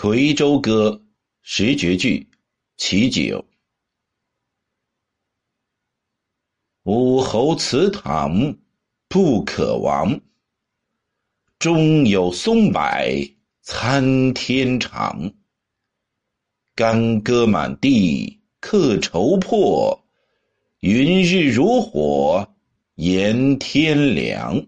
《夔州歌·十绝句·其九》：武侯祠堂不可亡，终有松柏参天长。干戈满地客愁破，云日如火炎天凉。